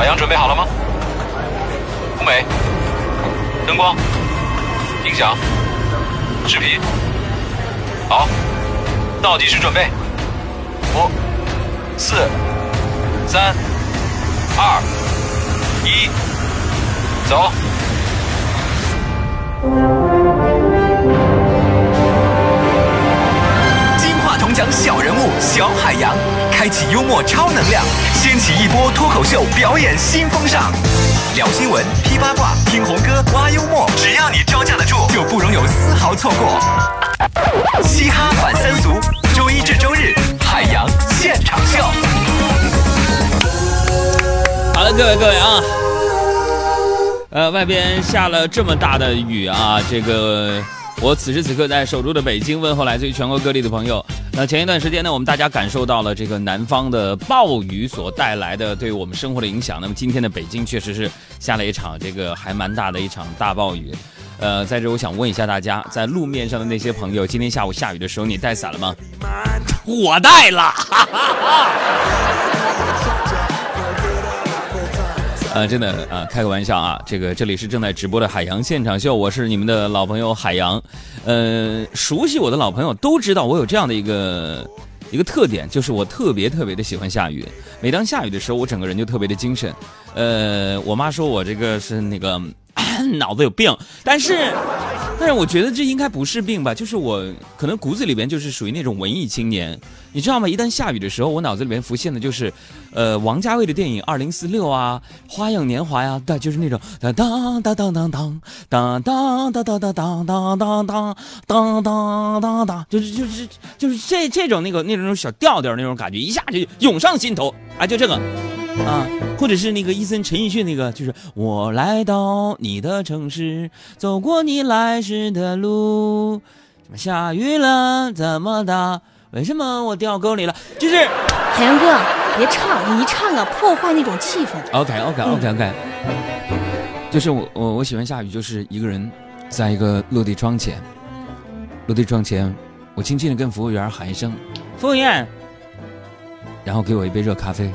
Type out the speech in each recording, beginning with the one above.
海洋准备好了吗？舞美、灯光、音响、视频，好，倒计时准备，五、四、三、二、一，走。金话筒奖小人物小海洋，开启幽默超能量，掀起一波脱口秀表演新风尚。聊新闻、批八卦、听红歌、挖幽默，只要你招架得住，就不容有丝毫错过。嘻哈反三俗，周一至周日，海洋现场秀。好了，各位各位啊，呃，外边下了这么大的雨啊，这个我此时此刻在首都的北京问候来自于全国各地的朋友。那前一段时间呢，我们大家感受到了这个南方的暴雨所带来的对我们生活的影响。那么今天的北京确实是下了一场这个还蛮大的一场大暴雨。呃，在这我想问一下大家，在路面上的那些朋友，今天下午下雨的时候你带伞了吗？我带了。啊，真的啊，开个玩笑啊，这个这里是正在直播的海洋现场秀，我是你们的老朋友海洋。呃，熟悉我的老朋友都知道我有这样的一个一个特点，就是我特别特别的喜欢下雨。每当下雨的时候，我整个人就特别的精神。呃，我妈说我这个是那个脑子有病，但是。但是我觉得这应该不是病吧，就是我可能骨子里边就是属于那种文艺青年，你知道吗？一旦下雨的时候，我脑子里面浮现的就是，呃，王家卫的电影《二零四六》啊，《花样年华》呀，对，就是那种当当当当当当当当当当当当当当当当当当，就是就是就是这这种那个那种小调调那种感觉，一下就涌上心头啊，就这个。啊，或者是那个伊森陈奕迅那个，就是我来到你的城市，走过你来时的路，怎么下雨了？怎么的？为什么我掉沟里了？就是海洋哥，别唱，你一唱啊，破坏那种气氛。OK OK OK OK，就是我我我喜欢下雨，就是一个人在一个落地窗前，落地窗前，我轻轻的跟服务员喊一声“服务员”，然后给我一杯热咖啡。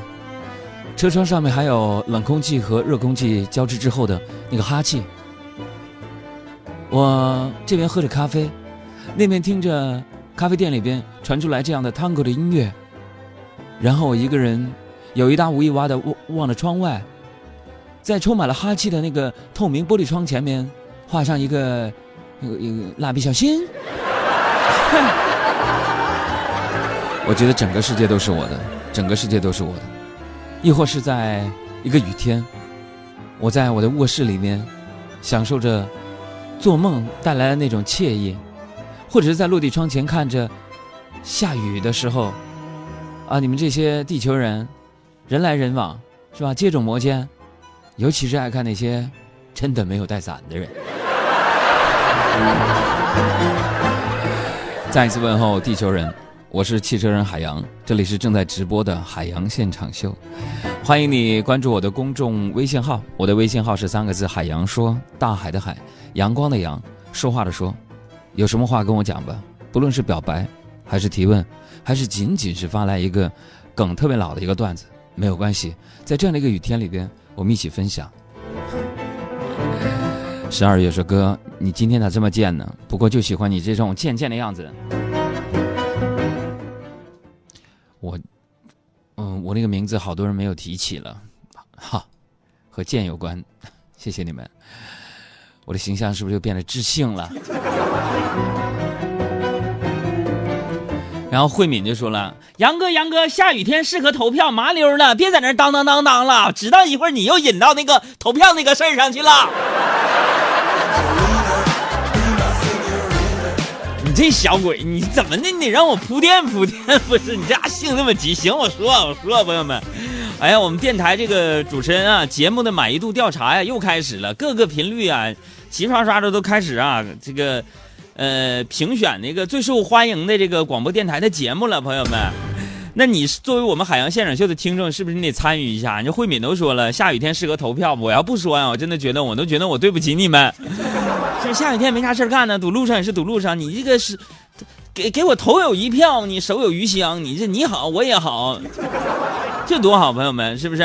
车窗上面还有冷空气和热空气交织之后的那个哈气。我这边喝着咖啡，那边听着咖啡店里边传出来这样的 Tango 的音乐，然后我一个人有一搭无一哇的望望着窗外，在充满了哈气的那个透明玻璃窗前面画上一个一个一个蜡笔小新。我觉得整个世界都是我的，整个世界都是我的。亦或是在一个雨天，我在我的卧室里面，享受着做梦带来的那种惬意，或者是在落地窗前看着下雨的时候，啊，你们这些地球人，人来人往，是吧？接踵摩肩，尤其是爱看那些真的没有带伞的人。再一次问候地球人。我是汽车人海洋，这里是正在直播的海洋现场秀，欢迎你关注我的公众微信号，我的微信号是三个字：海洋说，大海的海，阳光的阳，说话的说，有什么话跟我讲吧，不论是表白，还是提问，还是仅仅是发来一个梗特别老的一个段子，没有关系，在这样的一个雨天里边，我们一起分享。十二月说哥，你今天咋这么贱呢？不过就喜欢你这种贱贱的样子。嗯，我那个名字好多人没有提起了，哈，和剑有关，谢谢你们。我的形象是不是又变得知性了？然后慧敏就说了：“杨哥，杨哥，下雨天适合投票，麻溜的，别在那当当当当了，知道一会儿你又引到那个投票那个事儿上去了。”这小鬼，你怎么的？你让我铺垫铺垫，不是你这家性那么急？行，我说我说，朋友们，哎呀，我们电台这个主持人啊，节目的满意度调查呀又开始了，各个频率啊，齐刷刷的都开始啊，这个呃评选那个最受欢迎的这个广播电台的节目了，朋友们。那你作为我们海洋现场秀的听众，是不是你得参与一下？你慧敏都说了，下雨天适合投票，我要不说呀，我真的觉得我都觉得我对不起你们。这 下雨天没啥事干呢，堵路上也是堵路上。你这个是给给我投有一票，你手有余香，你这你好我也好，这多好，朋友们是不是？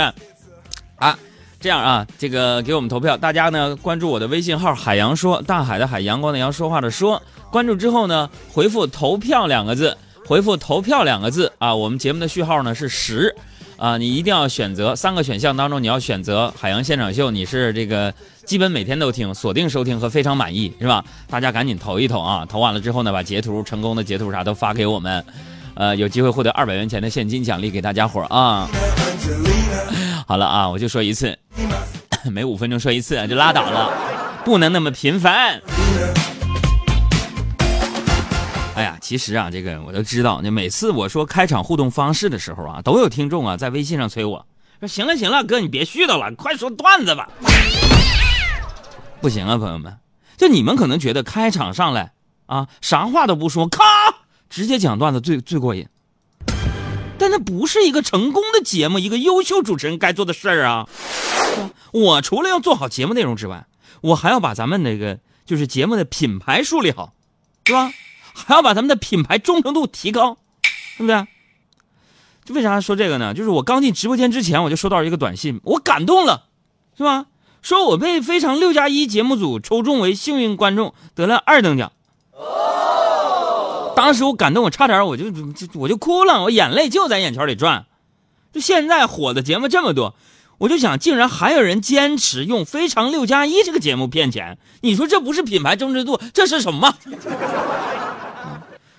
啊，这样啊，这个给我们投票，大家呢关注我的微信号“海洋说”，大海的海，阳光的阳，说话的说。关注之后呢，回复“投票”两个字，回复“投票”两个字啊。我们节目的序号呢是十，啊，你一定要选择三个选项当中，你要选择海洋现场秀，你是这个基本每天都听，锁定收听和非常满意，是吧？大家赶紧投一投啊！投完了之后呢，把截图成功的截图啥都发给我们，呃，有机会获得二百元钱的现金奖励给大家伙啊。好了啊，我就说一次，每五分钟说一次就拉倒了，不能那么频繁。哎呀，其实啊，这个我都知道。那每次我说开场互动方式的时候啊，都有听众啊在微信上催我说：“行了行了，哥你别絮叨了，快说段子吧。”不行啊，朋友们，就你们可能觉得开场上来啊，啥话都不说，咔，直接讲段子最最过瘾。但那不是一个成功的节目，一个优秀主持人该做的事儿啊！我除了要做好节目内容之外，我还要把咱们那个就是节目的品牌树立好，是吧？还要把咱们的品牌忠诚度提高，对不对？就为啥说这个呢？就是我刚进直播间之前，我就收到一个短信，我感动了，是吧？说我被《非常六加一》节目组抽中为幸运观众，得了二等奖。当时我感动，我差点我就就我就哭了，我眼泪就在眼圈里转。就现在火的节目这么多，我就想，竟然还有人坚持用《非常六加一》这个节目骗钱，你说这不是品牌忠诚度，这是什么？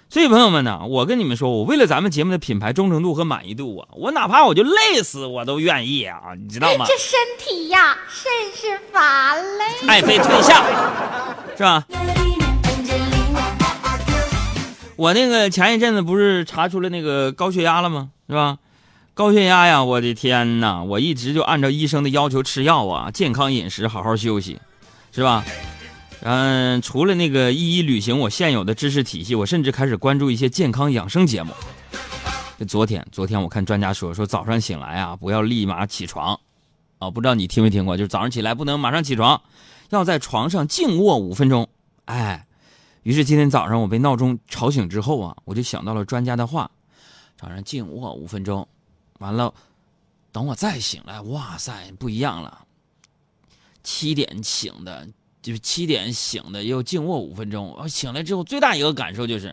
所以朋友们呢，我跟你们说，我为了咱们节目的品牌忠诚度和满意度啊，我哪怕我就累死我都愿意啊，你知道吗？这身体呀，甚是乏累。爱妃退下，是吧？我那个前一阵子不是查出了那个高血压了吗？是吧？高血压呀，我的天哪！我一直就按照医生的要求吃药啊，健康饮食，好好休息，是吧？嗯，除了那个一一履行我现有的知识体系，我甚至开始关注一些健康养生节目。就昨天，昨天我看专家说，说早上醒来啊，不要立马起床，啊，不知道你听没听过？就是早上起来不能马上起床，要在床上静卧五分钟。哎。于是今天早上我被闹钟吵醒之后啊，我就想到了专家的话，早上静卧五分钟，完了，等我再醒来，哇塞，不一样了。七点醒的，就是七点醒的，又静卧五分钟。我醒来之后最大一个感受就是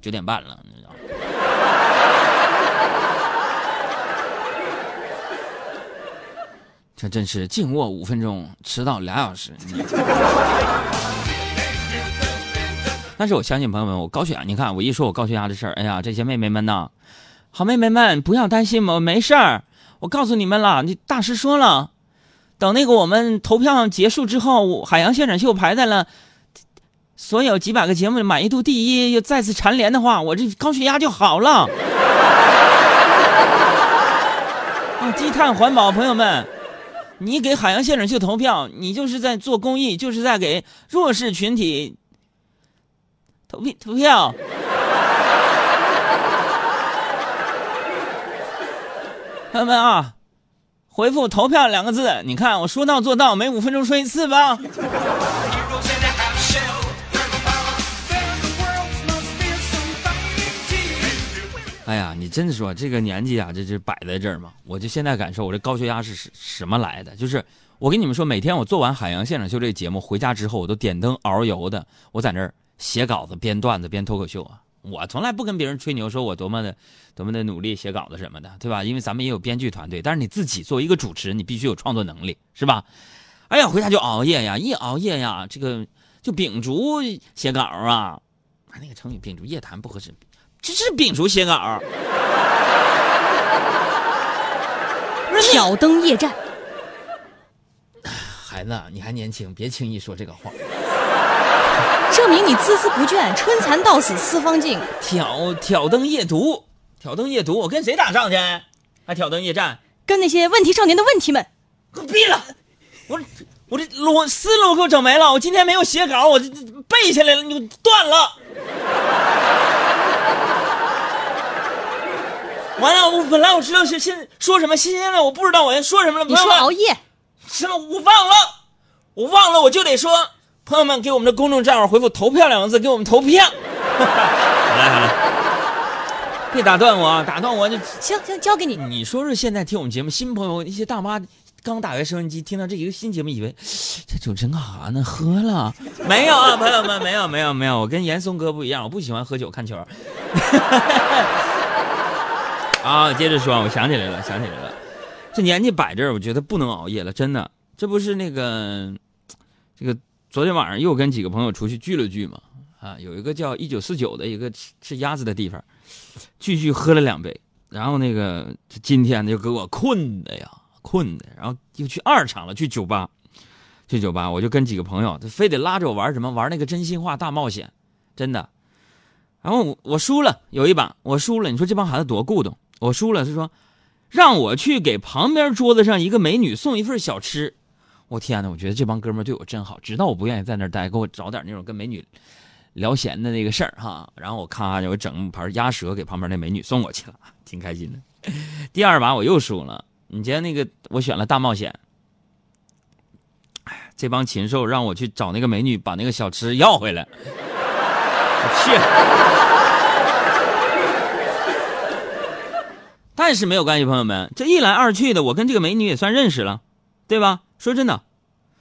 九点半了，你知道？这真是静卧五分钟，迟到俩小时。但是我相信朋友们，我高血压，你看我一说我高血压的事儿，哎呀，这些妹妹们呐，好妹妹们不要担心我没事儿。我告诉你们了，你大师说了，等那个我们投票结束之后，海洋现场秀排在了所有几百个节目满意度第一，又再次蝉联的话，我这高血压就好了。啊，低碳环保，朋友们，你给海洋现场秀投票，你就是在做公益，就是在给弱势群体。投票投票，朋友们啊，回复“投票”两个字。你看我说到做到，每五分钟说一次吧。哎呀，你真的说这个年纪啊，这这摆在这儿嘛？我就现在感受，我这高血压是什什么来的？就是我跟你们说，每天我做完《海洋现场秀》这个节目回家之后，我都点灯熬油的，我在那儿。写稿子、编段子、编脱口秀啊！我从来不跟别人吹牛，说我多么的、多么的努力写稿子什么的，对吧？因为咱们也有编剧团队，但是你自己作为一个主持人，你必须有创作能力，是吧？哎呀，回家就熬夜呀，一熬夜呀，这个就秉烛写稿啊！那个成语“秉烛夜谈”不合适，这是秉烛写稿。挑灯夜战，孩子，你还年轻，别轻易说这个话。证明你孜孜不倦，春蚕到死丝方尽。挑挑灯夜读，挑灯夜读，我跟谁打仗去？还挑灯夜战？跟那些问题少年的问题们。给我闭了！我我这逻思路给我整没了。我今天没有写稿，我这背下来了，你断了。完了，我本来我知道是现说什么，现在我不知道我要说什么了。你说熬夜？什么？我忘了，我忘了，我就得说。朋友们，给我们的公众账号回复“投票”两个字，给我们投票。好来好来，别打断我啊，打断我就行行，交给你。你说说，现在听我们节目新朋友一些大妈刚打开收音机，听到这一个新节目，以为 这主持人干啥呢？喝了？没有啊，朋友们，没有，没有，没有。我跟严嵩哥不一样，我不喜欢喝酒看球。啊，接着说，我想起来了，想起来了，这年纪摆这儿，我觉得不能熬夜了，真的。这不是那个，这个昨天晚上又跟几个朋友出去聚了聚嘛，啊，有一个叫一九四九的一个吃吃鸭子的地方，聚聚喝了两杯，然后那个今天就给我困的呀，困的，然后又去二厂了，去酒吧，去酒吧，我就跟几个朋友，他非得拉着我玩什么，玩那个真心话大冒险，真的。然后我我输了，有一把我输了，你说这帮孩子多固懂。我输了，他说让我去给旁边桌子上一个美女送一份小吃。我天哪，我觉得这帮哥们对我真好，知道我不愿意在那儿待，给我找点那种跟美女聊闲的那个事儿哈。然后我咔就我整盘鸭舌给旁边那美女送过去了，挺开心的。第二把我又输了，你见那个我选了大冒险。这帮禽兽让我去找那个美女把那个小吃要回来，我去。但是没有关系，朋友们，这一来二去的，我跟这个美女也算认识了，对吧？说真的，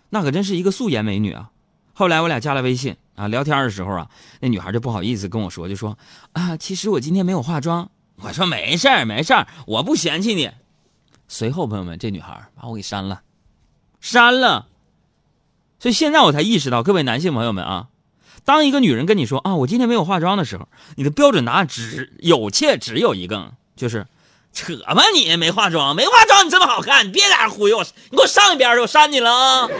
那可真是一个素颜美女啊。后来我俩加了微信啊，聊天的时候啊，那女孩就不好意思跟我说，就说啊，其实我今天没有化妆。我说没事儿，没事儿，我不嫌弃你。随后，朋友们，这女孩把我给删了，删了。所以现在我才意识到，各位男性朋友们啊，当一个女人跟你说啊，我今天没有化妆的时候，你的标准答案只有且只有一个，就是。扯吧你没化妆，没化妆你这么好看，你别在这忽悠我，你给我上一边去，我删你了啊！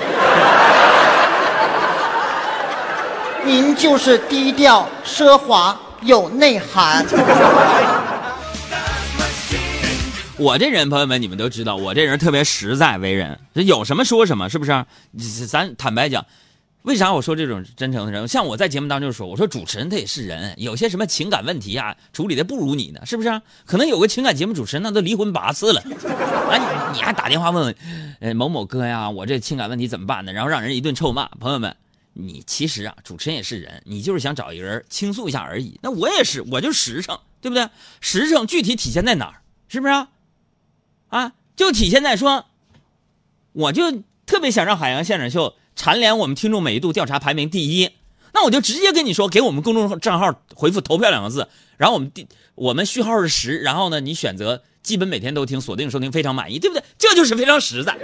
您就是低调奢华有内涵。我这人，朋友们，你们都知道，我这人特别实在，为人这有什么说什么，是不是？咱坦白讲。为啥我说这种真诚的人？像我在节目当中说，我说主持人他也是人，有些什么情感问题啊，处理的不如你呢，是不是？可能有个情感节目主持人那都离婚八次了，啊，你你还打电话问问，呃，某某哥呀，我这情感问题怎么办呢？然后让人一顿臭骂。朋友们，你其实啊，主持人也是人，你就是想找一个人倾诉一下而已。那我也是，我就实诚，对不对？实诚具体体现在哪儿？是不是啊？啊，就体现在说，我就特别想让海洋现场秀。蝉联我们听众满意度调查排名第一，那我就直接跟你说，给我们公众账号回复“投票”两个字，然后我们第我们序号是十，然后呢，你选择基本每天都听，锁定收听，非常满意，对不对？这就是非常实在，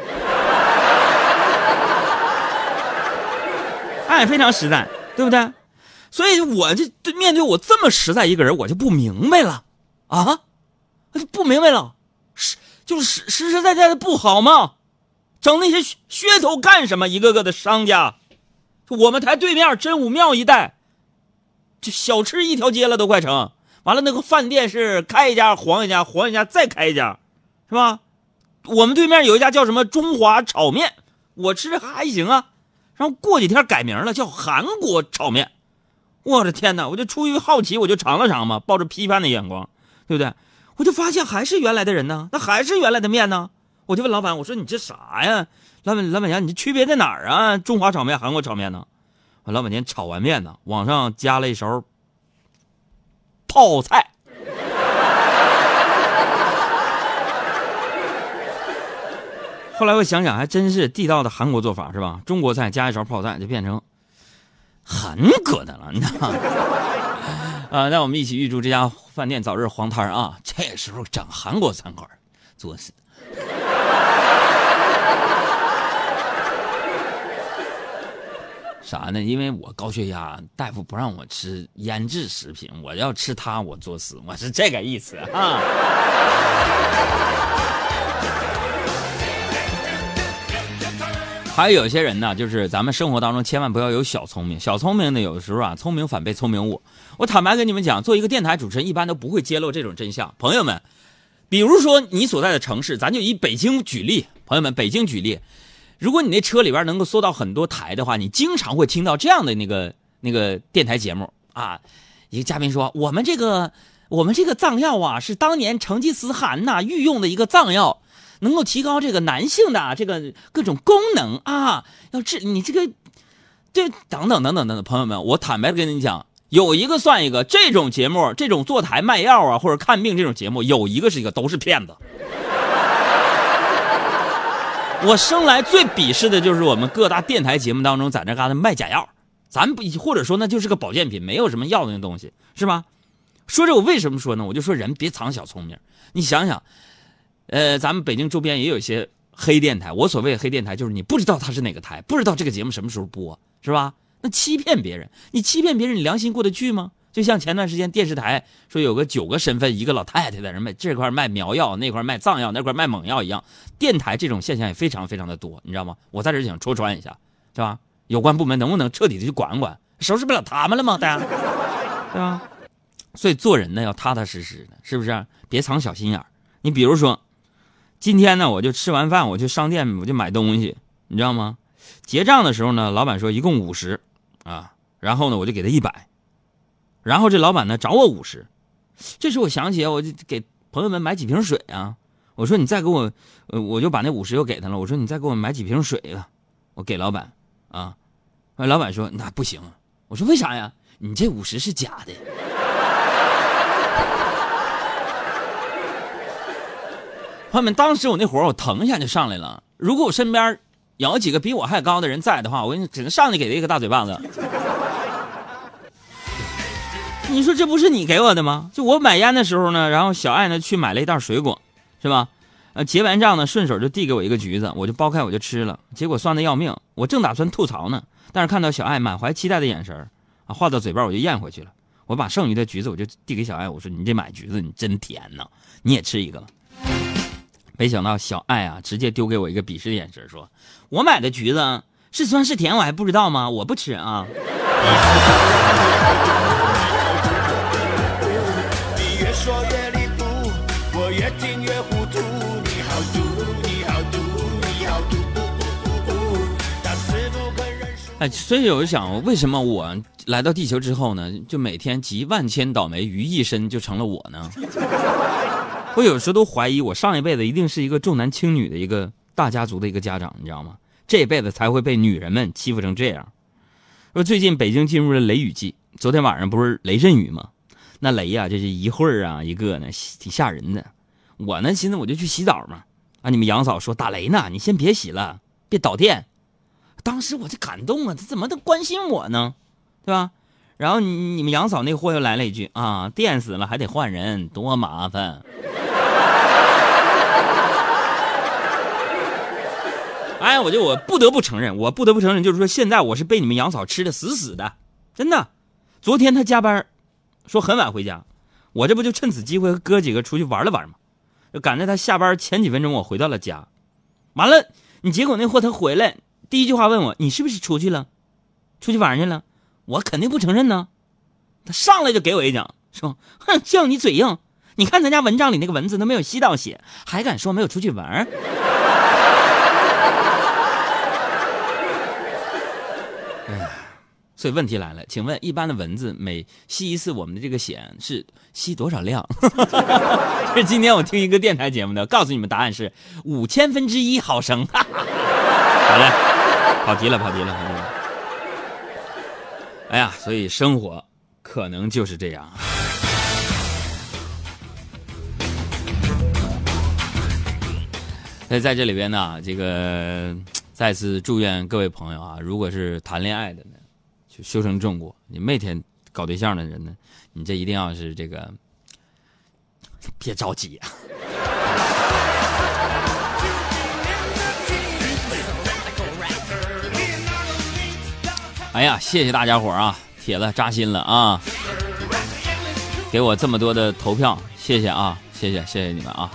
哎，非常实在，对不对？所以我这面对我这么实在一个人，我就不明白了啊，就不明白了，实就是实实实在在的不好吗？整那些噱头干什么？一个个的商家，我们台对面真武庙一带，就小吃一条街了都快成。完了，那个饭店是开一家黄一家，黄一家再开一家，是吧？我们对面有一家叫什么中华炒面，我吃着还行啊。然后过几天改名了，叫韩国炒面。我的天哪！我就出于好奇，我就尝了尝嘛，抱着批判的眼光，对不对？我就发现还是原来的人呢，那还是原来的面呢。我就问老板，我说你这啥呀？老板，老板娘，你这区别在哪儿啊？中华炒面、韩国炒面呢？我老板娘炒完面呢，往上加了一勺泡菜。后来我想想，还真是地道的韩国做法是吧？中国菜加一勺泡菜就变成韩国的了，你知道吗？啊，那我们一起预祝这家饭店早日黄摊啊！这时候整韩国餐馆，作死。啥呢？因为我高血压，大夫不让我吃腌制食品，我要吃它我作死，我是这个意思啊。还有有些人呢，就是咱们生活当中千万不要有小聪明，小聪明呢，有的时候啊，聪明反被聪明误。我坦白跟你们讲，做一个电台主持人，一般都不会揭露这种真相。朋友们，比如说你所在的城市，咱就以北京举例，朋友们，北京举例。如果你那车里边能够搜到很多台的话，你经常会听到这样的那个那个电台节目啊。一个嘉宾说：“我们这个我们这个藏药啊，是当年成吉思汗呐御用的一个藏药，能够提高这个男性的这个各种功能啊。要治你这个，这等等等等等等。朋友们，我坦白的跟你讲，有一个算一个，这种节目，这种坐台卖药啊或者看病这种节目，有一个是一个都是骗子。”我生来最鄙视的就是我们各大电台节目当中在那嘎达卖假药，咱不或者说那就是个保健品，没有什么药的那东西，是吧？说这我为什么说呢？我就说人别藏小聪明，你想想，呃，咱们北京周边也有一些黑电台，我所谓的黑电台就是你不知道它是哪个台，不知道这个节目什么时候播，是吧？那欺骗别人，你欺骗别人，你良心过得去吗？就像前段时间电视台说有个九个身份，一个老太太在那卖这块卖苗药，那块卖藏药，那块卖猛药一样。电台这种现象也非常非常的多，你知道吗？我在这想戳穿一下，是吧？有关部门能不能彻底的去管管？收拾不了他们了吗？大家，对吧？所以做人呢要踏踏实实的，是不是？别藏小心眼你比如说，今天呢，我就吃完饭，我去商店，我就买东西，你知道吗？结账的时候呢，老板说一共五十，啊，然后呢，我就给他一百。然后这老板呢找我五十，这时我想起我就给朋友们买几瓶水啊。我说你再给我，我就把那五十又给他了。我说你再给我买几瓶水吧，我给老板啊。老板说那不行。我说为啥呀？你这五十是假的。朋友们，当时我那火我腾一下就上来了。如果我身边有几个比我还高的人在的话，我只能上去给他一个大嘴巴子。你说这不是你给我的吗？就我买烟的时候呢，然后小爱呢去买了一袋水果，是吧？呃，结完账呢，顺手就递给我一个橘子，我就剥开我就吃了，结果酸的要命。我正打算吐槽呢，但是看到小爱满怀期待的眼神啊，话到嘴边我就咽回去了。我把剩余的橘子我就递给小爱，我说：“你这买橘子你真甜呐，你也吃一个。”没想到小爱啊，直接丢给我一个鄙视的眼神，说：“我买的橘子是酸是甜我还不知道吗？我不吃啊。”说越离谱我越听越糊涂你好毒你好毒你好毒哎，所以我就想，为什么我来到地球之后呢，就每天集万千倒霉于一身，就成了我呢？我有时候都怀疑，我上一辈子一定是一个重男轻女的一个大家族的一个家长，你知道吗？这辈子才会被女人们欺负成这样。说最近北京进入了雷雨季，昨天晚上不是雷阵雨吗？那雷呀，就是一会儿啊一个呢，挺吓人的。我呢，寻思我就去洗澡嘛。啊，你们杨嫂说打雷呢，你先别洗了，别导电。当时我就感动啊，他怎么都关心我呢，对吧？然后你你们杨嫂那货又来了一句啊，电死了还得换人，多麻烦。哎，我就我不得不承认，我不得不承认，就是说现在我是被你们杨嫂吃的死死的，真的。昨天他加班，说很晚回家，我这不就趁此机会和哥几个出去玩了玩吗？就赶在他下班前几分钟，我回到了家。完了，你结果那货他回来。第一句话问我：“你是不是出去了？出去玩去了？”我肯定不承认呢。他上来就给我一脚，说：“哼，叫你嘴硬！你看咱家蚊帐里那个蚊子都没有吸到血，还敢说没有出去玩？”哎呀，所以问题来了，请问一般的蚊子每吸一次我们的这个血是吸多少量？是今天我听一个电台节目的，告诉你们答案是五千分之一毫升。好嘞。跑题了，跑题了，跑题了！哎呀，所以生活可能就是这样。所以在这里边呢，这个再次祝愿各位朋友啊，如果是谈恋爱的呢，就修成正果；你每天搞对象的人呢，你这一定要是这个，别着急啊。哎呀，谢谢大家伙啊，铁子扎心了啊！给我这么多的投票，谢谢啊，谢谢谢谢你们啊！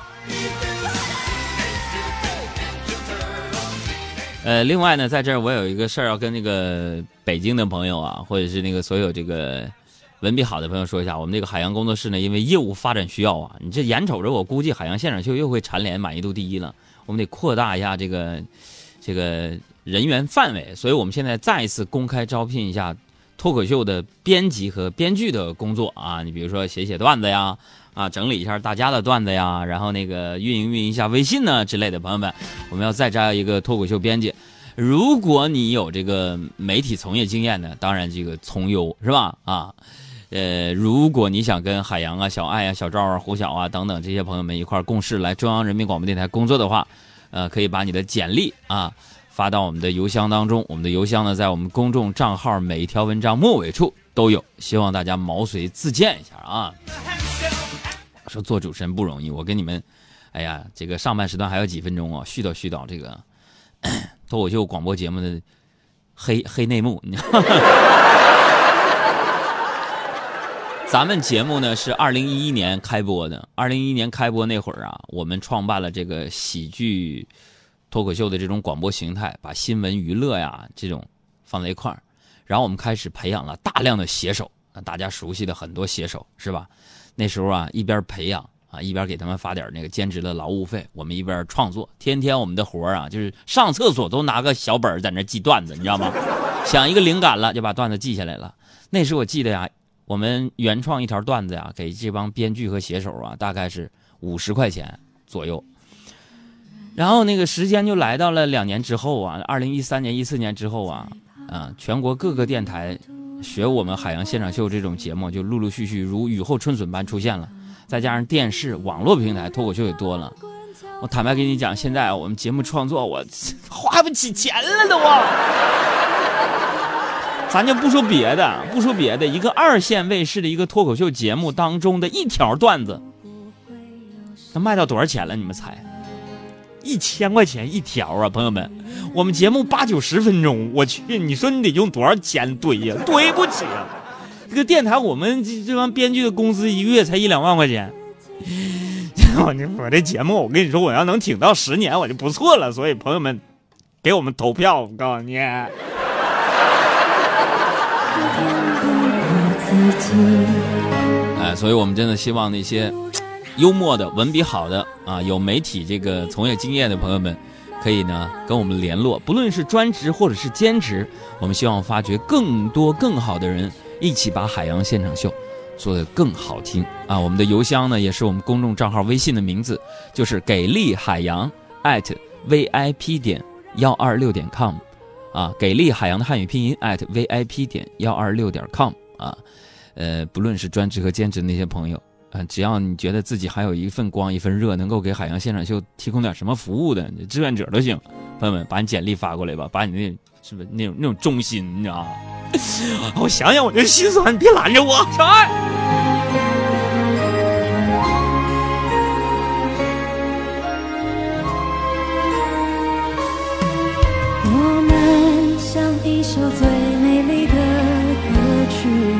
呃，另外呢，在这儿我有一个事儿要跟那个北京的朋友啊，或者是那个所有这个文笔好的朋友说一下，我们这个海洋工作室呢，因为业务发展需要啊，你这眼瞅着我估计海洋现场秀又会蝉联满意度第一了，我们得扩大一下这个这个。人员范围，所以我们现在再一次公开招聘一下脱口秀的编辑和编剧的工作啊！你比如说写写段子呀，啊，整理一下大家的段子呀，然后那个运营运营一下微信呢之类的。朋友们，我们要再招一个脱口秀编辑。如果你有这个媒体从业经验呢，当然这个从优是吧？啊，呃，如果你想跟海洋啊、小爱啊、小赵啊、胡晓啊等等这些朋友们一块共事来中央人民广播电台工作的话。呃，可以把你的简历啊发到我们的邮箱当中。我们的邮箱呢，在我们公众账号每一条文章末尾处都有，希望大家毛遂自荐一下啊。说做主持人不容易，我跟你们，哎呀，这个上半时段还有几分钟啊，絮叨絮叨这个 脱口秀广播节目的黑黑内幕。咱们节目呢是二零一一年开播的，二零一一年开播那会儿啊，我们创办了这个喜剧脱口秀的这种广播形态，把新闻娱乐呀这种放在一块儿，然后我们开始培养了大量的写手，大家熟悉的很多写手是吧？那时候啊，一边培养啊，一边给他们发点那个兼职的劳务费，我们一边创作，天天我们的活啊，就是上厕所都拿个小本在那记段子，你知道吗？想一个灵感了，就把段子记下来了。那时我记得呀。我们原创一条段子呀，给这帮编剧和写手啊，大概是五十块钱左右。然后那个时间就来到了两年之后啊，二零一三年、一四年之后啊，啊，全国各个电台学我们海洋现场秀这种节目就陆陆续续如雨后春笋般出现了。再加上电视、网络平台脱口秀也多了。我坦白跟你讲，现在我们节目创作我花不起钱了都。咱就不说别的，不说别的，一个二线卫视的一个脱口秀节目当中的一条段子，能卖到多少钱了？你们猜？一千块钱一条啊，朋友们！我们节目八九十分钟，我去，你说你得用多少钱堆呀？堆不起啊！这个电台，我们这这帮编剧的工资一个月才一两万块钱。我 我这节目，我跟你说，我要能挺到十年，我就不错了。所以朋友们，给我们投票，我告诉你。哎，所以我们真的希望那些幽默的、文笔好的啊，有媒体这个从业经验的朋友们，可以呢跟我们联络，不论是专职或者是兼职，我们希望发掘更多更好的人，一起把海洋现场秀做得更好听啊！我们的邮箱呢，也是我们公众账号微信的名字，就是给力海洋 at vip 点幺二六点 com。啊，给力海洋的汉语拼音 at vip 点幺二六点 com 啊，呃，不论是专职和兼职那些朋友，只要你觉得自己还有一份光一份热，能够给海洋现场秀提供点什么服务的志愿者都行，朋友们，把你简历发过来吧，把你那是不是那种那种忠心，你知道吗？我想想我就心酸，你别拦着我，小爱。我们像一首最美丽的歌曲。